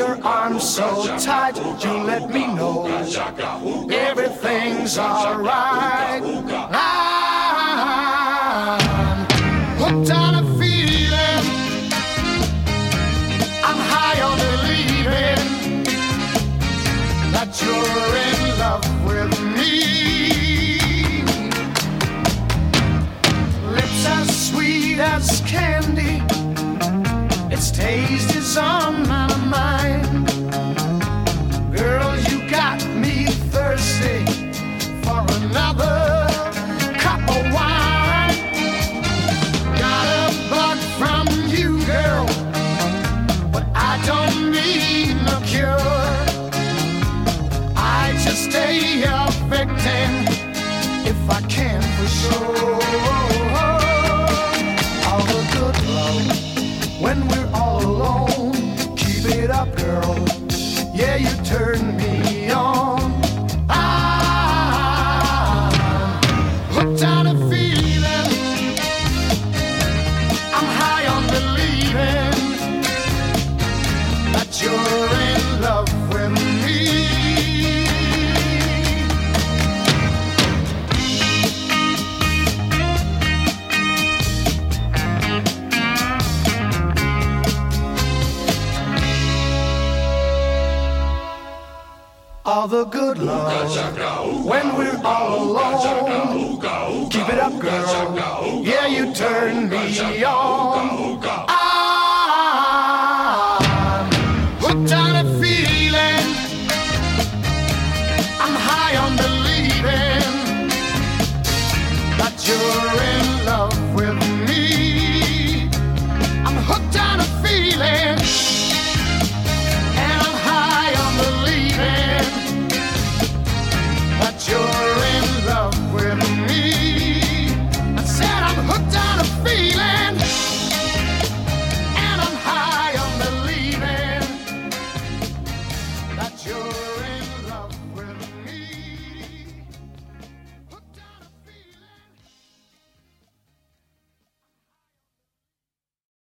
your arms so tight, you let me know everything's alright. I'm hooked on a feeling. I'm high on believing If I can for sure. Good when we're all alone. Keep it up, girl. Yeah, you turn me on. all the good love when we're all alone. Keep it up, girl. Yeah, you turn me on. I'm hooked on a feeling. I'm high on the